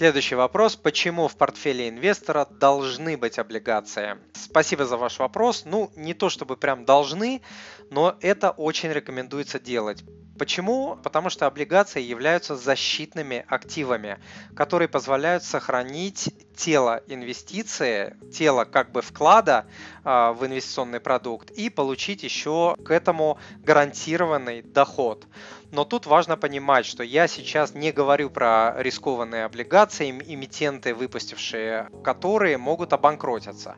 Следующий вопрос. Почему в портфеле инвестора должны быть облигации? Спасибо за ваш вопрос. Ну, не то чтобы прям должны, но это очень рекомендуется делать. Почему? Потому что облигации являются защитными активами, которые позволяют сохранить тело инвестиции, тело как бы вклада э, в инвестиционный продукт и получить еще к этому гарантированный доход. Но тут важно понимать, что я сейчас не говорю про рискованные облигации, эмитенты, выпустившие которые могут обанкротиться.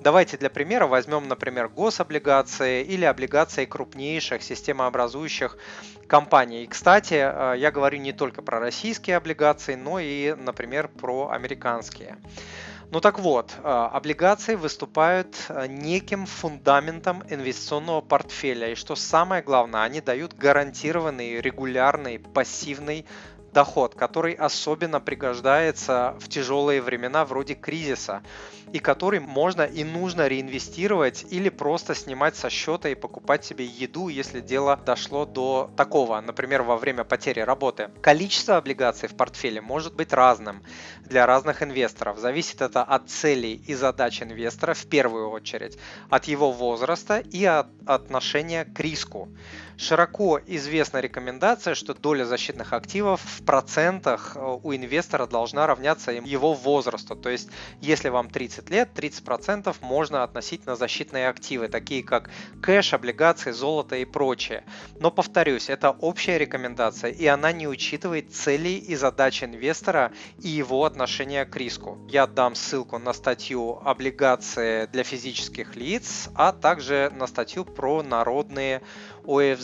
Давайте для примера возьмем, например, гособлигации или облигации крупнейших системообразующих компаний. И, кстати, э, я говорю не только про российские облигации, но и, например, про американские. Ну так вот, э, облигации выступают э, неким фундаментом инвестиционного портфеля. И что самое главное, они дают гарантированный, регулярный, пассивный доход, который особенно пригождается в тяжелые времена вроде кризиса и который можно и нужно реинвестировать или просто снимать со счета и покупать себе еду, если дело дошло до такого, например, во время потери работы. Количество облигаций в портфеле может быть разным для разных инвесторов. Зависит это от целей и задач инвестора в первую очередь, от его возраста и от отношения к риску. Широко известна рекомендация, что доля защитных активов в процентах э, у инвестора должна равняться его возрасту. То есть, если вам 30 лет, 30% можно относить на защитные активы, такие как кэш, облигации, золото и прочее. Но повторюсь, это общая рекомендация, и она не учитывает целей и задач инвестора и его отношения к риску. Я дам ссылку на статью облигации для физических лиц, а также на статью про народные ОФЗ.